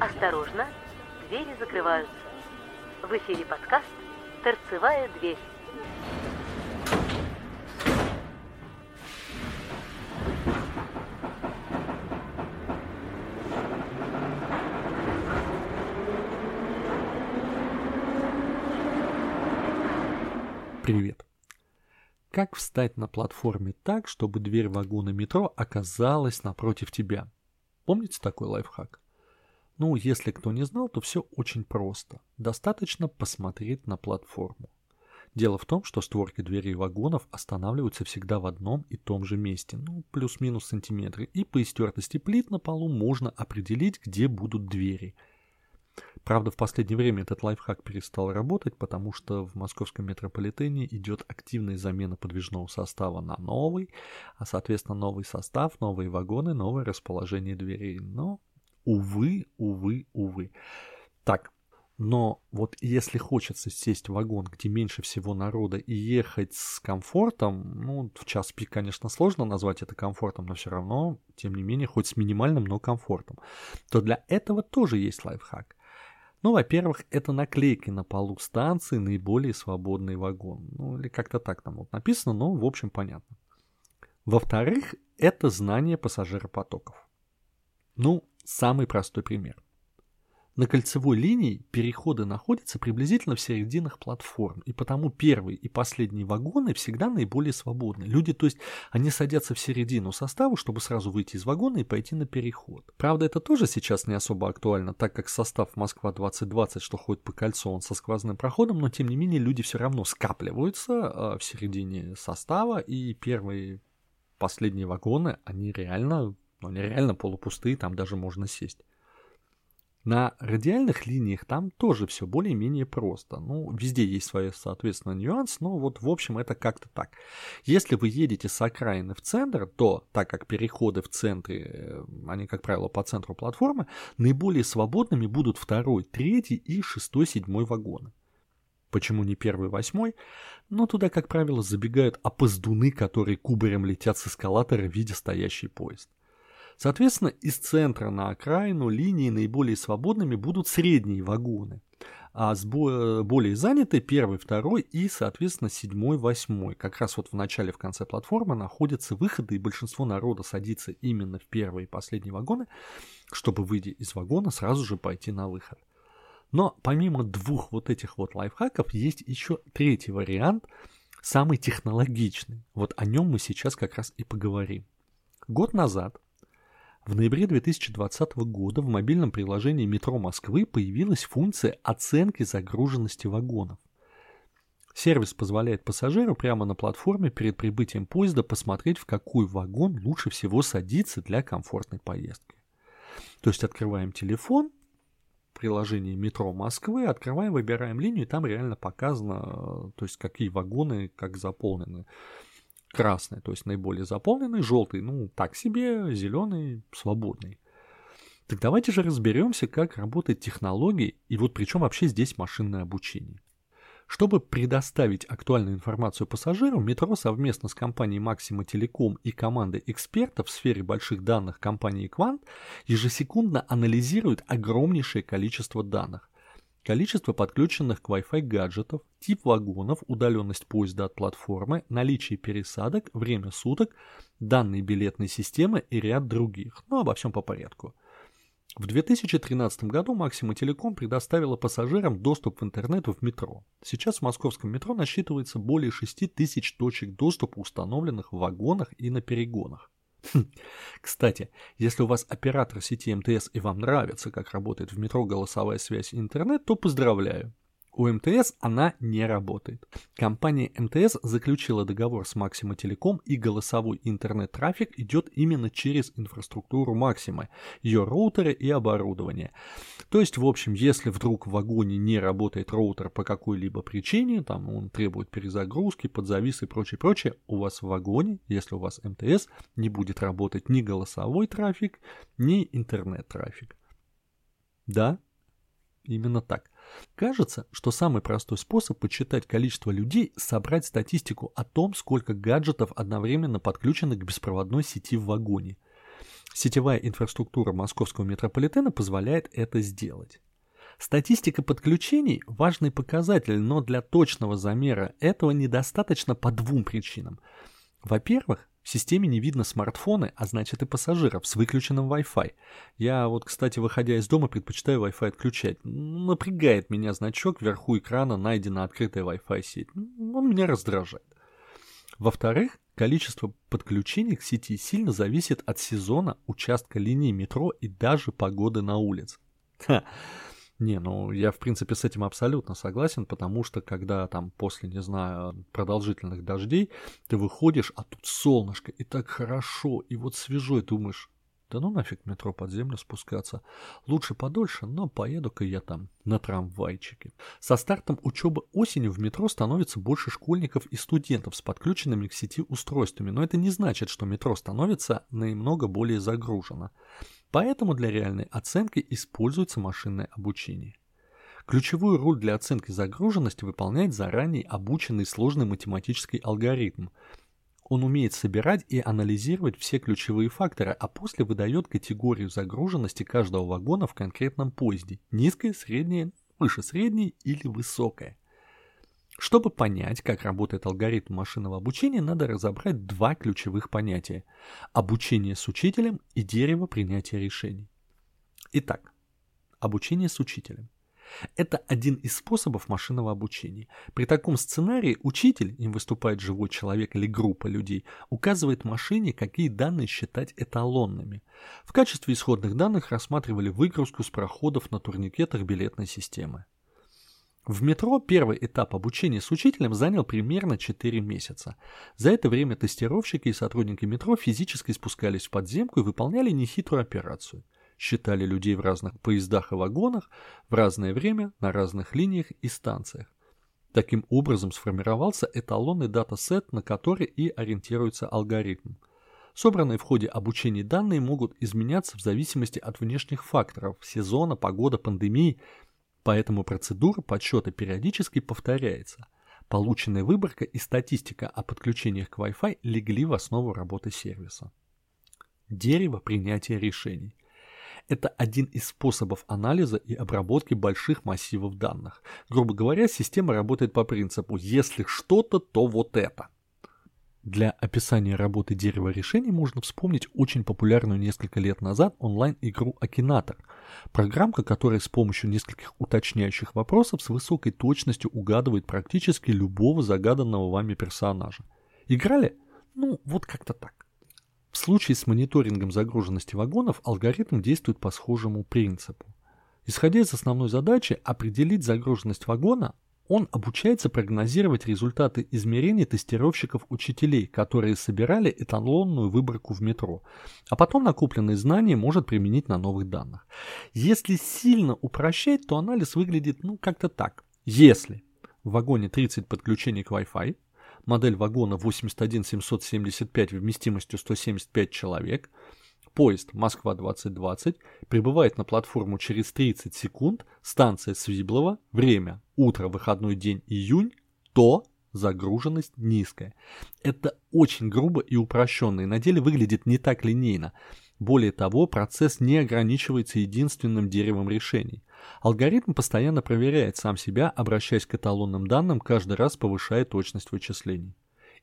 Осторожно, двери закрываются. В эфире подкаст «Торцевая дверь». Привет. Как встать на платформе так, чтобы дверь вагона метро оказалась напротив тебя? Помните такой лайфхак? Ну, если кто не знал, то все очень просто. Достаточно посмотреть на платформу. Дело в том, что створки дверей вагонов останавливаются всегда в одном и том же месте, ну, плюс-минус сантиметры, и по истертости плит на полу можно определить, где будут двери – Правда, в последнее время этот лайфхак перестал работать, потому что в московском метрополитене идет активная замена подвижного состава на новый, а соответственно новый состав, новые вагоны, новое расположение дверей. Но, увы, увы, увы. Так, но вот если хочется сесть в вагон, где меньше всего народа, и ехать с комфортом, ну, в час пик, конечно, сложно назвать это комфортом, но все равно, тем не менее, хоть с минимальным, но комфортом, то для этого тоже есть лайфхак. Ну, во-первых, это наклейки на полу станции «Наиболее свободный вагон». Ну, или как-то так там вот написано, но, в общем, понятно. Во-вторых, это знание пассажиропотоков. Ну, самый простой пример – на кольцевой линии переходы находятся приблизительно в серединах платформ, и потому первые и последние вагоны всегда наиболее свободны. Люди, то есть, они садятся в середину состава, чтобы сразу выйти из вагона и пойти на переход. Правда, это тоже сейчас не особо актуально, так как состав Москва-2020, что ходит по кольцу, он со сквозным проходом, но тем не менее люди все равно скапливаются а, в середине состава, и первые последние вагоны, они реально, ну, они реально полупустые, там даже можно сесть. На радиальных линиях там тоже все более-менее просто. Ну, везде есть свой, соответственно, нюанс, но вот в общем это как-то так. Если вы едете с окраины в центр, то, так как переходы в центре, э, они, как правило, по центру платформы, наиболее свободными будут второй, третий и шестой, седьмой вагоны. Почему не первый, восьмой? Но туда, как правило, забегают опоздуны, которые кубарем летят с эскалатора, видя стоящий поезд. Соответственно, из центра на окраину линии наиболее свободными будут средние вагоны, а с более заняты первый, второй и, соответственно, седьмой, восьмой. Как раз вот в начале, в конце платформы находятся выходы, и большинство народа садится именно в первые и последние вагоны, чтобы, выйдя из вагона, сразу же пойти на выход. Но помимо двух вот этих вот лайфхаков, есть еще третий вариант, самый технологичный. Вот о нем мы сейчас как раз и поговорим. Год назад в ноябре 2020 года в мобильном приложении метро Москвы появилась функция оценки загруженности вагонов. Сервис позволяет пассажиру прямо на платформе перед прибытием поезда посмотреть, в какой вагон лучше всего садиться для комфортной поездки. То есть открываем телефон, приложение метро Москвы, открываем, выбираем линию, и там реально показано, то есть какие вагоны как заполнены красный, то есть наиболее заполненный, желтый, ну, так себе, зеленый, свободный. Так давайте же разберемся, как работает технология и вот причем вообще здесь машинное обучение. Чтобы предоставить актуальную информацию пассажирам, метро совместно с компанией Maxima Telecom и командой экспертов в сфере больших данных компании Quant ежесекундно анализирует огромнейшее количество данных, Количество подключенных к Wi-Fi гаджетов, тип вагонов, удаленность поезда от платформы, наличие пересадок, время суток, данные билетной системы и ряд других. Но обо всем по порядку. В 2013 году Максима Телеком предоставила пассажирам доступ в интернет в метро. Сейчас в московском метро насчитывается более 6 тысяч точек доступа, установленных в вагонах и на перегонах. Хм. Кстати, если у вас оператор сети МТС и вам нравится, как работает в метро голосовая связь и интернет, то поздравляю. У МТС она не работает. Компания МТС заключила договор с Максима Телеком и голосовой интернет-трафик идет именно через инфраструктуру Максима, ее роутеры и оборудование. То есть, в общем, если вдруг в вагоне не работает роутер по какой-либо причине, там он требует перезагрузки, подзавис и прочее, прочее, у вас в вагоне, если у вас МТС, не будет работать ни голосовой трафик, ни интернет-трафик. Да, именно так. Кажется, что самый простой способ подсчитать количество людей – собрать статистику о том, сколько гаджетов одновременно подключены к беспроводной сети в вагоне. Сетевая инфраструктура московского метрополитена позволяет это сделать. Статистика подключений – важный показатель, но для точного замера этого недостаточно по двум причинам. Во-первых, в системе не видно смартфоны, а значит и пассажиров с выключенным Wi-Fi. Я вот, кстати, выходя из дома, предпочитаю Wi-Fi отключать. Напрягает меня значок вверху экрана «Найдена открытая Wi-Fi сеть». Он меня раздражает. Во-вторых, количество подключений к сети сильно зависит от сезона, участка линии метро и даже погоды на улице. Ха. Не, ну я в принципе с этим абсолютно согласен, потому что когда там после, не знаю, продолжительных дождей ты выходишь, а тут солнышко, и так хорошо, и вот свежо, и думаешь, да ну нафиг метро под землю спускаться. Лучше подольше, но поеду-ка я там на трамвайчике. Со стартом учебы осенью в метро становится больше школьников и студентов с подключенными к сети устройствами, но это не значит, что метро становится намного более загружено. Поэтому для реальной оценки используется машинное обучение. Ключевую роль для оценки загруженности выполняет заранее обученный сложный математический алгоритм. Он умеет собирать и анализировать все ключевые факторы, а после выдает категорию загруженности каждого вагона в конкретном поезде – низкая, средняя, выше средней или высокая. Чтобы понять, как работает алгоритм машинного обучения, надо разобрать два ключевых понятия – обучение с учителем и дерево принятия решений. Итак, обучение с учителем. Это один из способов машинного обучения. При таком сценарии учитель, им выступает живой человек или группа людей, указывает машине, какие данные считать эталонными. В качестве исходных данных рассматривали выгрузку с проходов на турникетах билетной системы. В метро первый этап обучения с учителем занял примерно 4 месяца. За это время тестировщики и сотрудники метро физически спускались в подземку и выполняли нехитрую операцию. Считали людей в разных поездах и вагонах в разное время на разных линиях и станциях. Таким образом сформировался эталонный датасет, на который и ориентируется алгоритм. Собранные в ходе обучения данные могут изменяться в зависимости от внешних факторов – сезона, погода, пандемии – Поэтому процедура подсчета периодически повторяется. Полученная выборка и статистика о подключениях к Wi-Fi легли в основу работы сервиса. Дерево принятия решений. Это один из способов анализа и обработки больших массивов данных. Грубо говоря, система работает по принципу «если что-то, то вот это». Для описания работы дерева решений можно вспомнить очень популярную несколько лет назад онлайн-игру Акинатор. Программка, которая с помощью нескольких уточняющих вопросов с высокой точностью угадывает практически любого загаданного вами персонажа. Играли? Ну, вот как-то так. В случае с мониторингом загруженности вагонов алгоритм действует по схожему принципу. Исходя из основной задачи определить загруженность вагона, он обучается прогнозировать результаты измерений тестировщиков-учителей, которые собирали эталонную выборку в метро, а потом накопленные знания может применить на новых данных. Если сильно упрощать, то анализ выглядит ну как-то так. Если в вагоне 30 подключений к Wi-Fi, модель вагона 81775 вместимостью 175 человек – Поезд Москва-2020 прибывает на платформу через 30 секунд, станция Свиблова, время утро, выходной день, июнь, то загруженность низкая. Это очень грубо и упрощенно, и на деле выглядит не так линейно. Более того, процесс не ограничивается единственным деревом решений. Алгоритм постоянно проверяет сам себя, обращаясь к эталонным данным, каждый раз повышая точность вычислений.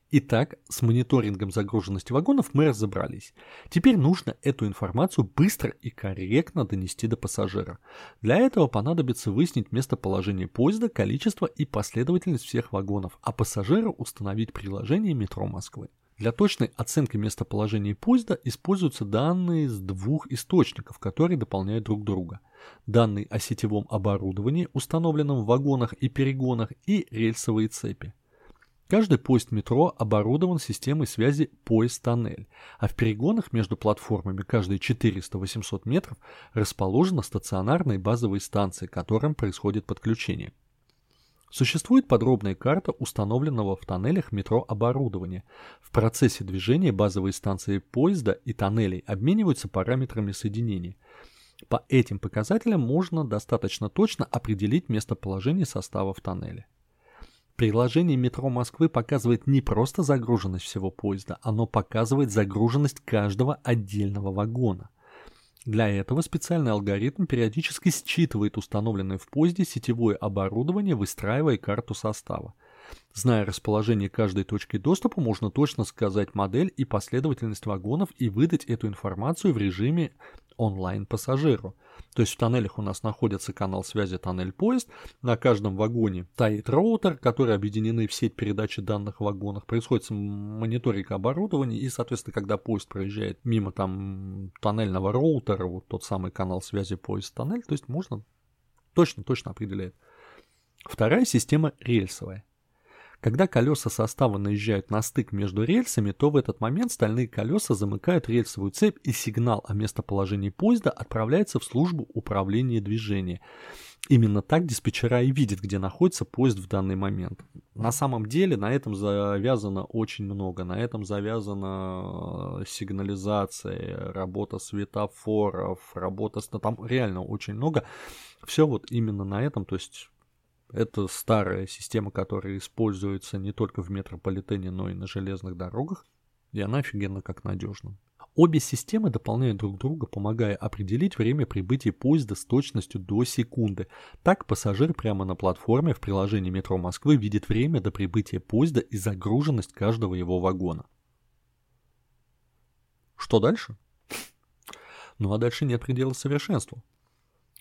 Итак, с мониторингом загруженности вагонов мы разобрались. Теперь нужно эту информацию быстро и корректно донести до пассажира. Для этого понадобится выяснить местоположение поезда, количество и последовательность всех вагонов, а пассажиру установить приложение метро Москвы. Для точной оценки местоположения поезда используются данные с двух источников, которые дополняют друг друга. Данные о сетевом оборудовании, установленном в вагонах и перегонах, и рельсовые цепи. Каждый поезд метро оборудован системой связи поезд-тоннель, а в перегонах между платформами каждые 400-800 метров расположена стационарная базовая станция, к которым происходит подключение. Существует подробная карта установленного в тоннелях метро оборудования. В процессе движения базовые станции поезда и тоннелей обмениваются параметрами соединения. По этим показателям можно достаточно точно определить местоположение состава в тоннеле. Приложение метро Москвы показывает не просто загруженность всего поезда, оно показывает загруженность каждого отдельного вагона. Для этого специальный алгоритм периодически считывает установленное в поезде сетевое оборудование, выстраивая карту состава. Зная расположение каждой точки доступа, можно точно сказать модель и последовательность вагонов и выдать эту информацию в режиме онлайн пассажиру. То есть в тоннелях у нас находится канал связи тоннель-поезд, на каждом вагоне стоит роутер, который объединены в сеть передачи данных в вагонах, происходит мониторинг оборудования, и, соответственно, когда поезд проезжает мимо там тоннельного роутера, вот тот самый канал связи поезд-тоннель, то есть можно точно-точно определять. Вторая система рельсовая. Когда колеса состава наезжают на стык между рельсами, то в этот момент стальные колеса замыкают рельсовую цепь и сигнал о местоположении поезда отправляется в службу управления движения. Именно так диспетчера и видят, где находится поезд в данный момент. На самом деле на этом завязано очень много. На этом завязана э, сигнализация, работа светофоров, работа... Там реально очень много. Все вот именно на этом, то есть это старая система, которая используется не только в метрополитене, но и на железных дорогах, и она офигенно как надежна. Обе системы дополняют друг друга, помогая определить время прибытия поезда с точностью до секунды. Так пассажир прямо на платформе в приложении метро Москвы видит время до прибытия поезда и загруженность каждого его вагона. Что дальше? Ну а дальше нет предела совершенству.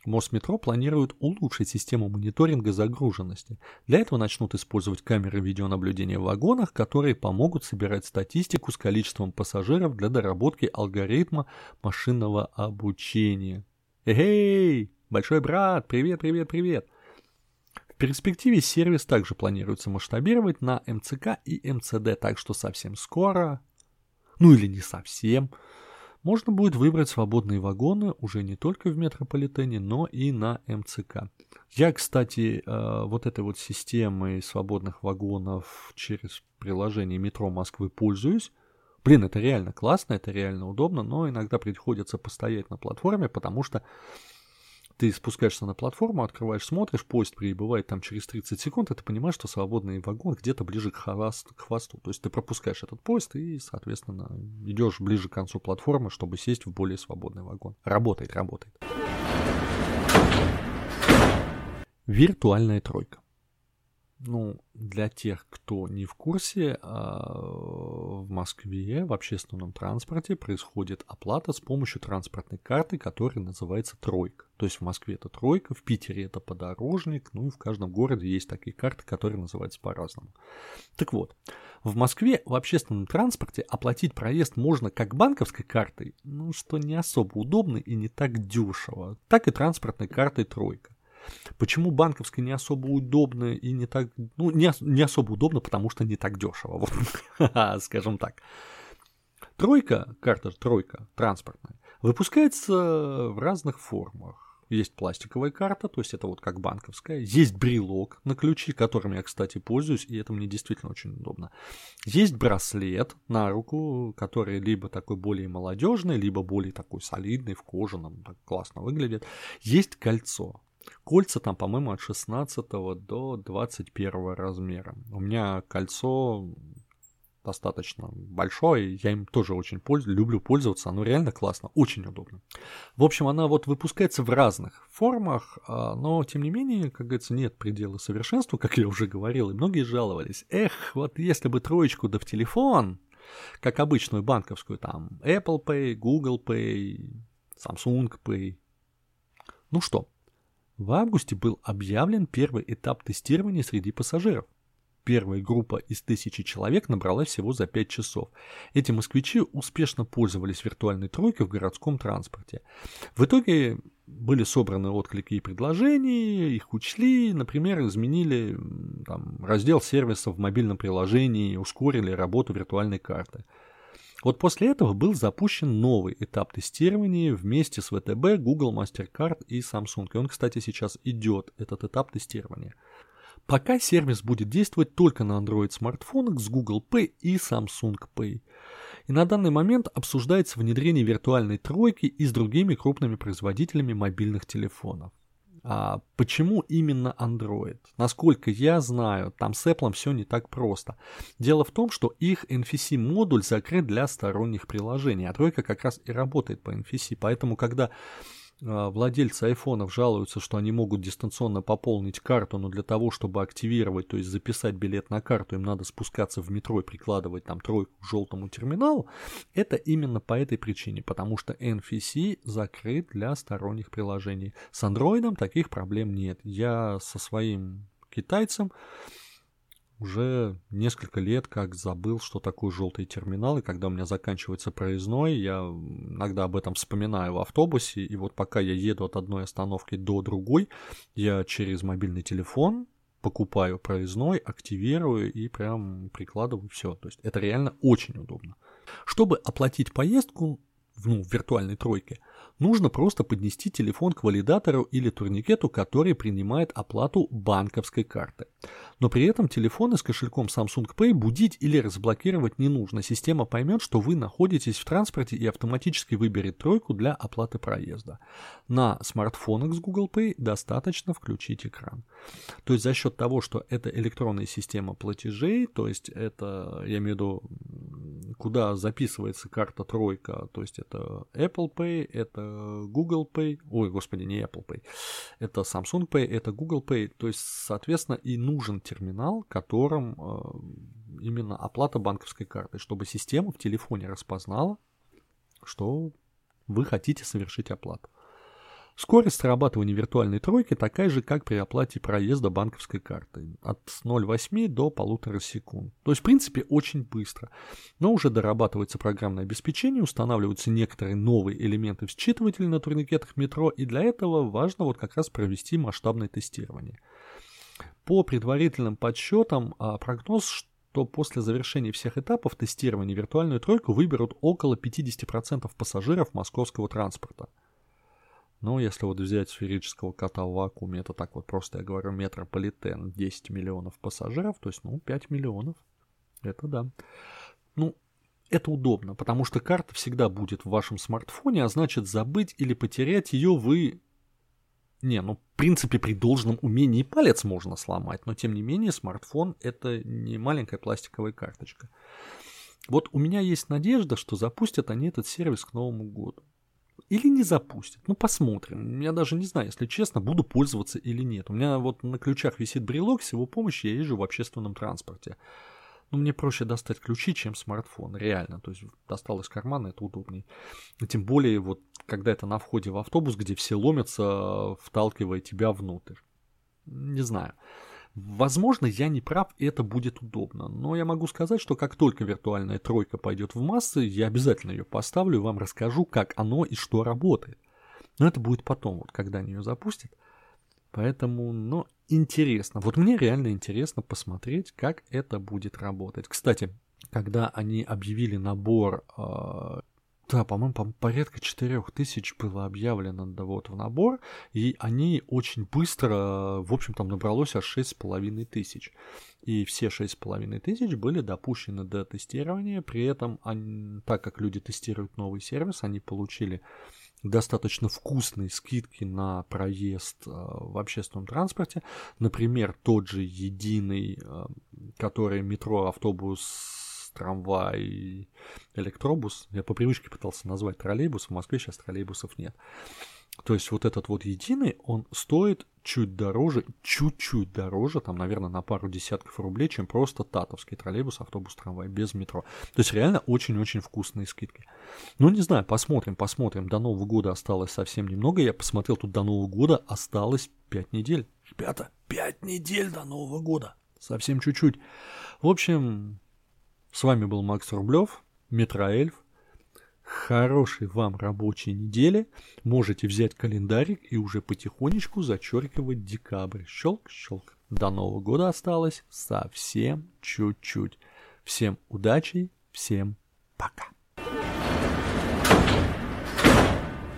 Мосметро планирует улучшить систему мониторинга загруженности. Для этого начнут использовать камеры видеонаблюдения в вагонах, которые помогут собирать статистику с количеством пассажиров для доработки алгоритма машинного обучения. Эй, большой брат, привет, привет, привет! В перспективе сервис также планируется масштабировать на МЦК и МЦД, так что совсем скоро, ну или не совсем, можно будет выбрать свободные вагоны уже не только в метрополитене, но и на МЦК. Я, кстати, э, вот этой вот системой свободных вагонов через приложение метро Москвы пользуюсь. Блин, это реально классно, это реально удобно, но иногда приходится постоять на платформе, потому что ты спускаешься на платформу, открываешь, смотришь, поезд прибывает там через 30 секунд, и ты понимаешь, что свободный вагон где-то ближе к, хвост, к хвосту. То есть ты пропускаешь этот поезд и, соответственно, идешь ближе к концу платформы, чтобы сесть в более свободный вагон. Работает, работает. Виртуальная тройка. Ну, для тех, кто не в курсе, а, в Москве в общественном транспорте происходит оплата с помощью транспортной карты, которая называется «Тройка». То есть в Москве это «Тройка», в Питере это «Подорожник», ну и в каждом городе есть такие карты, которые называются по-разному. Так вот, в Москве в общественном транспорте оплатить проезд можно как банковской картой, ну что не особо удобно и не так дешево, так и транспортной картой «Тройка». Почему банковская не особо удобно и не так... Ну, не, не особо удобно, потому что не так дешево, вот, скажем так. Тройка, карта тройка транспортная, выпускается в разных формах. Есть пластиковая карта, то есть это вот как банковская. Есть брелок на ключи, которым я, кстати, пользуюсь, и это мне действительно очень удобно. Есть браслет на руку, который либо такой более молодежный, либо более такой солидный, в кожаном, так классно выглядит. Есть кольцо. Кольца там, по-моему, от 16 до 21 размера. У меня кольцо достаточно большое, я им тоже очень пользуюсь, люблю пользоваться, оно реально классно, очень удобно. В общем, она вот выпускается в разных формах, а, но тем не менее, как говорится, нет предела совершенству, как я уже говорил, и многие жаловались. Эх, вот если бы троечку да в телефон, как обычную банковскую, там Apple Pay, Google Pay, Samsung Pay. Ну что, в августе был объявлен первый этап тестирования среди пассажиров. Первая группа из тысячи человек набралась всего за 5 часов. Эти москвичи успешно пользовались виртуальной тройкой в городском транспорте. В итоге были собраны отклики и предложения, их учли, например, изменили там, раздел сервисов в мобильном приложении, ускорили работу виртуальной карты. Вот после этого был запущен новый этап тестирования вместе с ВТБ, Google, MasterCard и Samsung. И он, кстати, сейчас идет, этот этап тестирования. Пока сервис будет действовать только на Android смартфонах с Google Pay и Samsung Pay. И на данный момент обсуждается внедрение виртуальной тройки и с другими крупными производителями мобильных телефонов. А почему именно Android? Насколько я знаю, там с Apple все не так просто. Дело в том, что их NFC-модуль закрыт для сторонних приложений, а тройка как раз и работает по NFC. Поэтому, когда владельцы айфонов жалуются, что они могут дистанционно пополнить карту, но для того, чтобы активировать, то есть записать билет на карту, им надо спускаться в метро и прикладывать там тройку к желтому терминалу. Это именно по этой причине, потому что NFC закрыт для сторонних приложений. С андроидом таких проблем нет. Я со своим китайцем уже несколько лет как забыл, что такое желтый терминал, и когда у меня заканчивается проездной, я иногда об этом вспоминаю в автобусе, и вот пока я еду от одной остановки до другой, я через мобильный телефон покупаю проездной, активирую и прям прикладываю все. То есть это реально очень удобно. Чтобы оплатить поездку, ну, в виртуальной тройке, нужно просто поднести телефон к валидатору или турникету, который принимает оплату банковской карты. Но при этом телефоны с кошельком Samsung Pay будить или разблокировать не нужно. Система поймет, что вы находитесь в транспорте и автоматически выберет тройку для оплаты проезда. На смартфонах с Google Pay достаточно включить экран. То есть за счет того, что это электронная система платежей, то есть это, я имею в виду, куда записывается карта тройка, то есть это Apple Pay, это Google Pay, ой, господи, не Apple Pay, это Samsung Pay, это Google Pay, то есть, соответственно, и нужен терминал, которым э, именно оплата банковской карты, чтобы система в телефоне распознала, что вы хотите совершить оплату. Скорость срабатывания виртуальной тройки такая же, как при оплате проезда банковской карты. От 0,8 до 1,5 секунд. То есть, в принципе, очень быстро. Но уже дорабатывается программное обеспечение, устанавливаются некоторые новые элементы в считывателе на турникетах метро, и для этого важно вот как раз провести масштабное тестирование. По предварительным подсчетам, а, прогноз, что после завершения всех этапов тестирования виртуальную тройку выберут около 50% пассажиров московского транспорта. Но если вот взять сферического кота в вакууме, это так вот просто, я говорю, метрополитен, 10 миллионов пассажиров, то есть, ну, 5 миллионов. Это да. Ну, это удобно, потому что карта всегда будет в вашем смартфоне, а значит забыть или потерять ее вы... Не, ну, в принципе, при должном умении палец можно сломать, но тем не менее смартфон это не маленькая пластиковая карточка. Вот у меня есть надежда, что запустят они этот сервис к Новому году или не запустят. Ну, посмотрим. Я даже не знаю, если честно, буду пользоваться или нет. У меня вот на ключах висит брелок, с его помощью я езжу в общественном транспорте. Ну, мне проще достать ключи, чем смартфон, реально. То есть достал из кармана, это удобнее. И тем более, вот когда это на входе в автобус, где все ломятся, вталкивая тебя внутрь. Не знаю. Возможно, я не прав, и это будет удобно. Но я могу сказать, что как только виртуальная тройка пойдет в массы, я обязательно ее поставлю и вам расскажу, как оно и что работает. Но это будет потом, вот когда они ее запустят. Поэтому, ну, интересно. Вот мне реально интересно посмотреть, как это будет работать. Кстати, когда они объявили набор э, да, по-моему, по порядка 4000 было объявлено да, вот, в набор, и они очень быстро, в общем, там набралось аж 6,5 тысяч. И все 6,5 тысяч были допущены до тестирования, при этом, они, так как люди тестируют новый сервис, они получили достаточно вкусные скидки на проезд э, в общественном транспорте. Например, тот же единый, э, который метро, автобус трамвай, электробус. Я по привычке пытался назвать троллейбус, в Москве сейчас троллейбусов нет. То есть вот этот вот единый, он стоит чуть дороже, чуть-чуть дороже, там, наверное, на пару десятков рублей, чем просто татовский троллейбус, автобус, трамвай без метро. То есть реально очень-очень вкусные скидки. Ну, не знаю, посмотрим, посмотрим. До Нового года осталось совсем немного. Я посмотрел, тут до Нового года осталось 5 недель. Ребята, 5 недель до Нового года. Совсем чуть-чуть. В общем, с вами был Макс Рублев, Метроэльф. Хорошей вам рабочей недели. Можете взять календарик и уже потихонечку зачеркивать декабрь. Щелк, щелк. До Нового года осталось совсем чуть-чуть. Всем удачи, всем пока.